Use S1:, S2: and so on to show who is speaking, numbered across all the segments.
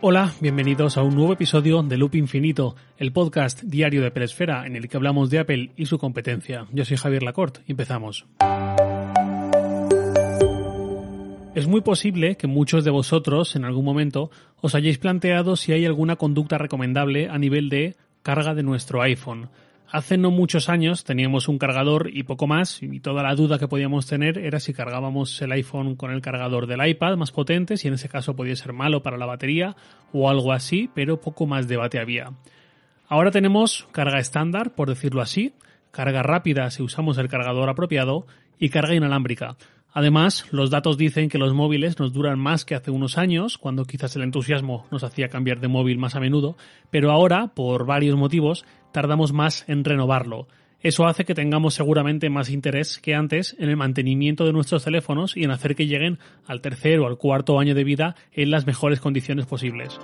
S1: Hola, bienvenidos a un nuevo episodio de Loop Infinito, el podcast diario de Peresfera en el que hablamos de Apple y su competencia. Yo soy Javier Lacorte y empezamos. Es muy posible que muchos de vosotros en algún momento os hayáis planteado si hay alguna conducta recomendable a nivel de carga de nuestro iPhone. Hace no muchos años teníamos un cargador y poco más, y toda la duda que podíamos tener era si cargábamos el iPhone con el cargador del iPad más potente, si en ese caso podía ser malo para la batería o algo así, pero poco más debate había. Ahora tenemos carga estándar, por decirlo así, carga rápida si usamos el cargador apropiado y carga inalámbrica. Además, los datos dicen que los móviles nos duran más que hace unos años, cuando quizás el entusiasmo nos hacía cambiar de móvil más a menudo, pero ahora, por varios motivos, tardamos más en renovarlo. Eso hace que tengamos seguramente más interés que antes en el mantenimiento de nuestros teléfonos y en hacer que lleguen al tercer o al cuarto año de vida en las mejores condiciones posibles.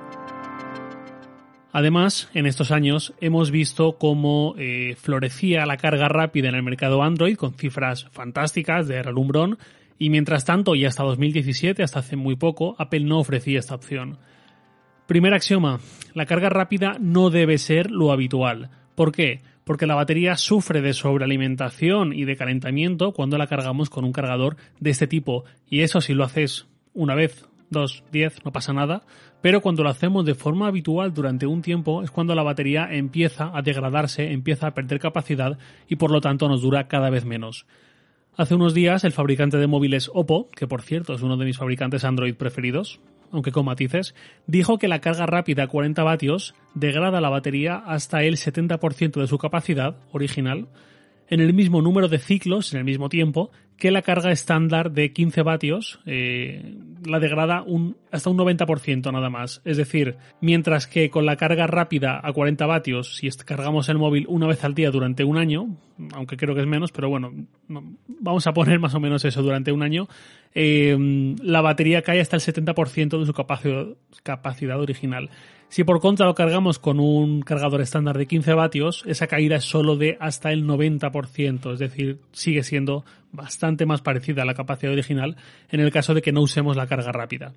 S1: Además, en estos años hemos visto cómo eh, florecía la carga rápida en el mercado Android con cifras fantásticas de relumbrón y mientras tanto, y hasta 2017, hasta hace muy poco, Apple no ofrecía esta opción. Primer axioma, la carga rápida no debe ser lo habitual. ¿Por qué? Porque la batería sufre de sobrealimentación y de calentamiento cuando la cargamos con un cargador de este tipo. Y eso si lo haces una vez, dos, diez, no pasa nada. Pero cuando lo hacemos de forma habitual durante un tiempo es cuando la batería empieza a degradarse, empieza a perder capacidad y por lo tanto nos dura cada vez menos. Hace unos días el fabricante de móviles Oppo, que por cierto es uno de mis fabricantes Android preferidos, aunque con matices, dijo que la carga rápida a 40 vatios degrada la batería hasta el 70% de su capacidad original en el mismo número de ciclos, en el mismo tiempo, que la carga estándar de 15 vatios eh, la degrada hasta un 90% nada más. Es decir, mientras que con la carga rápida a 40 vatios, si cargamos el móvil una vez al día durante un año, aunque creo que es menos, pero bueno, vamos a poner más o menos eso durante un año, eh, la batería cae hasta el 70% de su capacidad, capacidad original. Si por contra lo cargamos con un cargador estándar de 15 vatios, esa caída es solo de hasta el 90%, es decir, sigue siendo bastante más parecida a la capacidad original en el caso de que no usemos la carga rápida.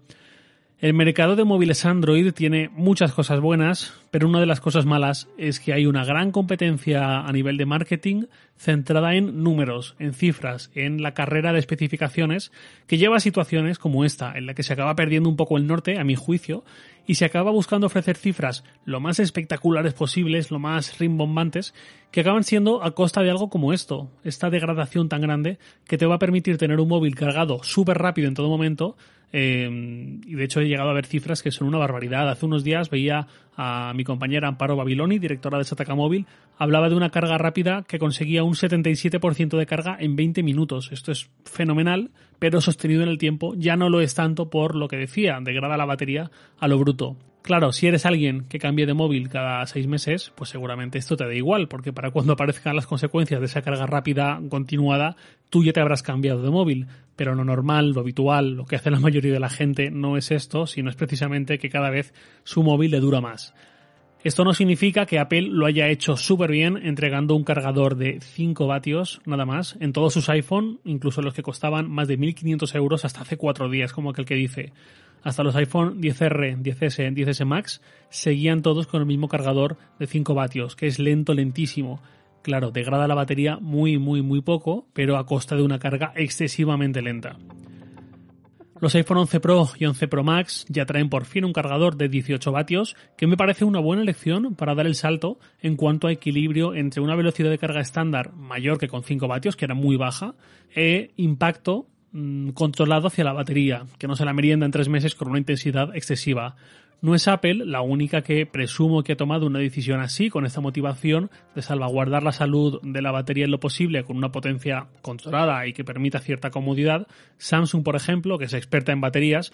S1: El mercado de móviles Android tiene muchas cosas buenas, pero una de las cosas malas es que hay una gran competencia a nivel de marketing centrada en números, en cifras, en la carrera de especificaciones, que lleva a situaciones como esta, en la que se acaba perdiendo un poco el norte, a mi juicio, y se acaba buscando ofrecer cifras lo más espectaculares posibles, lo más rimbombantes, que acaban siendo a costa de algo como esto, esta degradación tan grande que te va a permitir tener un móvil cargado súper rápido en todo momento, eh, y de hecho he llegado a ver cifras que son una barbaridad. Hace unos días veía a mi compañera Amparo Babiloni, directora de Sataka Móvil, hablaba de una carga rápida que conseguía un 77% de carga en 20 minutos. Esto es fenomenal, pero sostenido en el tiempo ya no lo es tanto por lo que decía, degrada la batería a lo bruto. Claro, si eres alguien que cambie de móvil cada seis meses, pues seguramente esto te da igual, porque para cuando aparezcan las consecuencias de esa carga rápida continuada, tú ya te habrás cambiado de móvil. Pero lo normal, lo habitual, lo que hace la mayoría de la gente no es esto, sino es precisamente que cada vez su móvil le dura más. Esto no significa que Apple lo haya hecho súper bien entregando un cargador de 5 vatios nada más en todos sus iPhone, incluso los que costaban más de 1.500 euros hasta hace 4 días, como aquel que dice. Hasta los iPhone 10R, 10S, 10S Max seguían todos con el mismo cargador de 5 vatios, que es lento, lentísimo. Claro, degrada la batería muy, muy, muy poco, pero a costa de una carga excesivamente lenta. Los iPhone 11 Pro y 11 Pro Max ya traen por fin un cargador de 18 vatios, que me parece una buena elección para dar el salto en cuanto a equilibrio entre una velocidad de carga estándar mayor que con 5 vatios, que era muy baja, e impacto Mm, controlado hacia la batería, que no se la merienda en tres meses con una intensidad excesiva. No es Apple la única que presumo que ha tomado una decisión así, con esta motivación de salvaguardar la salud de la batería en lo posible con una potencia controlada y que permita cierta comodidad. Samsung, por ejemplo, que es experta en baterías,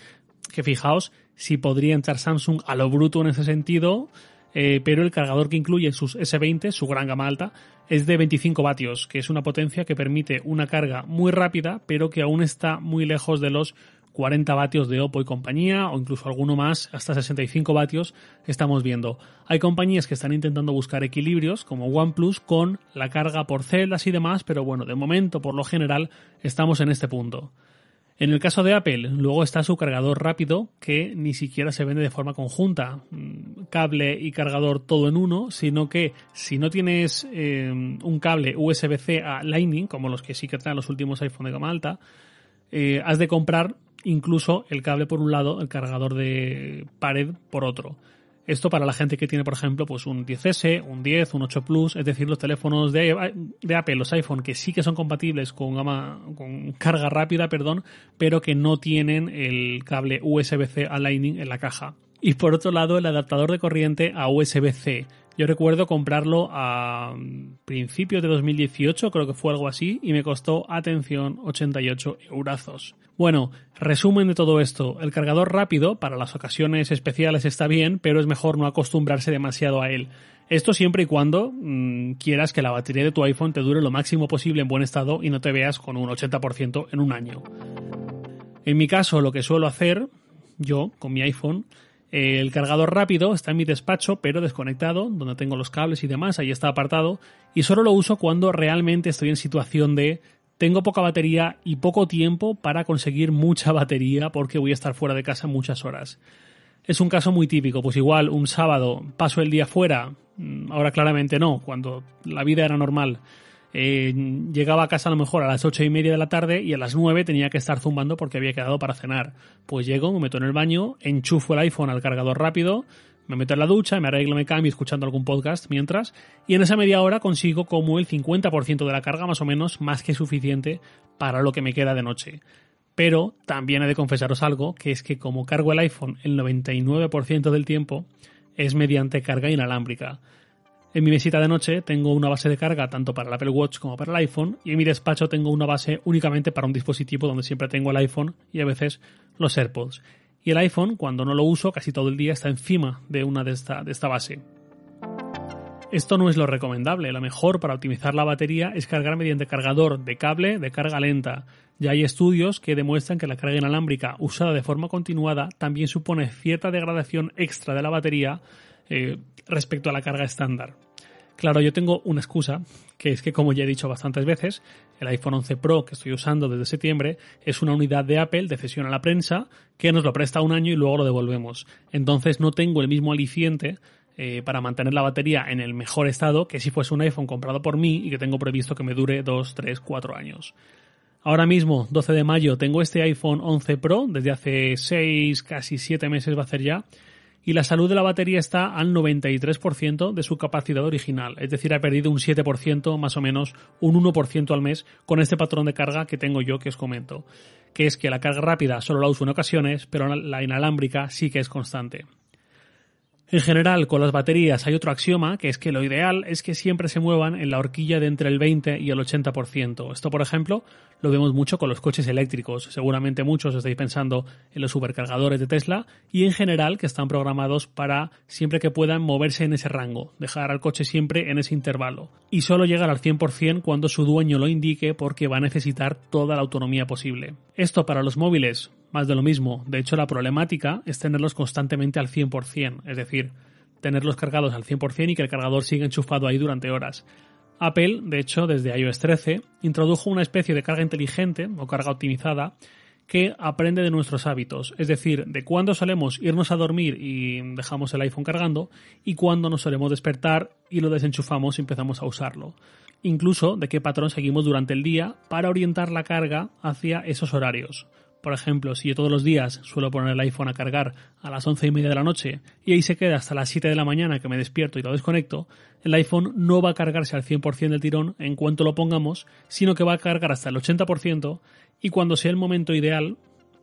S1: que fijaos si podría entrar Samsung a lo bruto en ese sentido, eh, pero el cargador que incluye sus S20, su gran gama alta, es de 25 vatios, que es una potencia que permite una carga muy rápida, pero que aún está muy lejos de los 40 vatios de Oppo y compañía, o incluso alguno más, hasta 65 vatios, estamos viendo. Hay compañías que están intentando buscar equilibrios, como OnePlus, con la carga por celdas y demás, pero bueno, de momento, por lo general, estamos en este punto. En el caso de Apple, luego está su cargador rápido, que ni siquiera se vende de forma conjunta, mm, cable y cargador todo en uno, sino que si no tienes eh, un cable USB-C a Lightning, como los que sí que traen los últimos iPhone de gama alta, eh, has de comprar incluso el cable por un lado, el cargador de pared por otro. Esto para la gente que tiene, por ejemplo, pues un 10S, un 10, un 8 Plus, es decir, los teléfonos de, Apple, los iPhone, que sí que son compatibles con con carga rápida, perdón, pero que no tienen el cable USB-C a Lightning en la caja. Y por otro lado, el adaptador de corriente a USB-C. Yo recuerdo comprarlo a principios de 2018, creo que fue algo así, y me costó, atención, 88 eurazos. Bueno, resumen de todo esto. El cargador rápido para las ocasiones especiales está bien, pero es mejor no acostumbrarse demasiado a él. Esto siempre y cuando mm, quieras que la batería de tu iPhone te dure lo máximo posible en buen estado y no te veas con un 80% en un año. En mi caso, lo que suelo hacer, yo, con mi iPhone, el cargador rápido está en mi despacho, pero desconectado, donde tengo los cables y demás, ahí está apartado, y solo lo uso cuando realmente estoy en situación de tengo poca batería y poco tiempo para conseguir mucha batería porque voy a estar fuera de casa muchas horas. Es un caso muy típico, pues igual un sábado paso el día fuera, mm, ahora claramente no, cuando la vida era normal, eh, llegaba a casa a lo mejor a las ocho y media de la tarde y a las nueve tenía que estar zumbando porque había quedado para cenar. Pues llego, me meto en el baño, enchufo el iPhone al cargador rápido, me meto en la ducha, me arreglo, me cambio escuchando algún podcast mientras, y en esa media hora consigo como el 50% de la carga más o menos, más que suficiente para lo que me queda de noche. Pero también he de confesaros algo, que es que como cargo el iPhone el 99% del tiempo, es mediante carga inalámbrica. En mi mesita de noche tengo una base de carga tanto para el Apple Watch como para el iPhone y en mi despacho tengo una base únicamente para un dispositivo donde siempre tengo el iPhone y a veces los AirPods. Y el iPhone, cuando no lo uso casi todo el día, está encima de una de esta, de esta base. Esto no es lo recomendable. Lo mejor para optimizar la batería es cargar mediante cargador de cable de carga lenta. Ya hay estudios que demuestran que la carga inalámbrica usada de forma continuada también supone cierta degradación extra de la batería eh, respecto a la carga estándar. Claro, yo tengo una excusa, que es que como ya he dicho bastantes veces, el iPhone 11 Pro que estoy usando desde septiembre es una unidad de Apple de cesión a la prensa que nos lo presta un año y luego lo devolvemos. Entonces no tengo el mismo aliciente eh, para mantener la batería en el mejor estado que si fuese un iPhone comprado por mí y que tengo previsto que me dure 2, 3, 4 años. Ahora mismo, 12 de mayo, tengo este iPhone 11 Pro, desde hace 6, casi 7 meses va a ser ya, y la salud de la batería está al 93% de su capacidad original, es decir, ha perdido un 7%, más o menos un 1% al mes con este patrón de carga que tengo yo que os comento, que es que la carga rápida solo la uso en ocasiones, pero la inalámbrica sí que es constante. En general, con las baterías hay otro axioma, que es que lo ideal es que siempre se muevan en la horquilla de entre el 20 y el 80%. Esto, por ejemplo, lo vemos mucho con los coches eléctricos. Seguramente muchos estáis pensando en los supercargadores de Tesla y en general que están programados para siempre que puedan moverse en ese rango, dejar al coche siempre en ese intervalo. Y solo llegar al 100% cuando su dueño lo indique porque va a necesitar toda la autonomía posible. Esto para los móviles más de lo mismo. De hecho, la problemática es tenerlos constantemente al 100%, es decir, tenerlos cargados al 100% y que el cargador siga enchufado ahí durante horas. Apple, de hecho, desde iOS 13, introdujo una especie de carga inteligente o carga optimizada que aprende de nuestros hábitos, es decir, de cuándo solemos irnos a dormir y dejamos el iPhone cargando y cuándo nos solemos despertar y lo desenchufamos y empezamos a usarlo. Incluso de qué patrón seguimos durante el día para orientar la carga hacia esos horarios. Por ejemplo, si yo todos los días suelo poner el iPhone a cargar a las once y media de la noche y ahí se queda hasta las 7 de la mañana que me despierto y lo desconecto, el iPhone no va a cargarse al 100% del tirón en cuanto lo pongamos, sino que va a cargar hasta el 80% y cuando sea el momento ideal,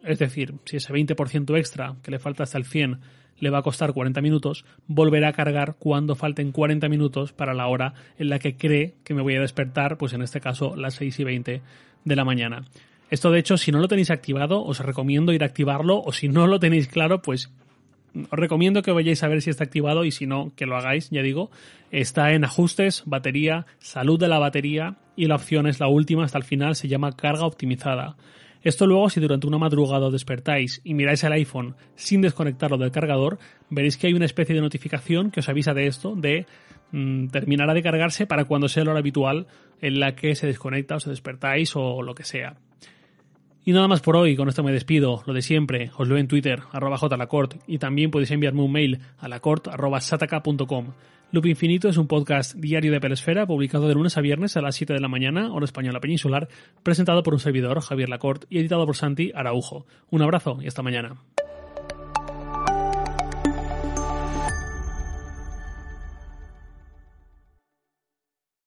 S1: es decir, si ese 20% extra que le falta hasta el 100 le va a costar 40 minutos, volverá a cargar cuando falten 40 minutos para la hora en la que cree que me voy a despertar, pues en este caso las 6 y 20 de la mañana. Esto, de hecho, si no lo tenéis activado, os recomiendo ir a activarlo, o si no lo tenéis claro, pues os recomiendo que vayáis a ver si está activado y si no, que lo hagáis, ya digo. Está en ajustes, batería, salud de la batería y la opción es la última hasta el final, se llama carga optimizada. Esto luego, si durante una madrugada os despertáis y miráis el iPhone sin desconectarlo del cargador, veréis que hay una especie de notificación que os avisa de esto, de mm, terminará de cargarse para cuando sea la hora habitual en la que se desconecta o se despertáis o lo que sea. Y nada más por hoy, con esto me despido, lo de siempre, os leo en Twitter, arroba jlacort, y también podéis enviarme un mail a lacort arroba sataka.com. Loop Infinito es un podcast diario de Pelesfera, publicado de lunes a viernes a las 7 de la mañana, hora española peninsular, presentado por un servidor, Javier Lacort, y editado por Santi Araujo. Un abrazo y hasta mañana.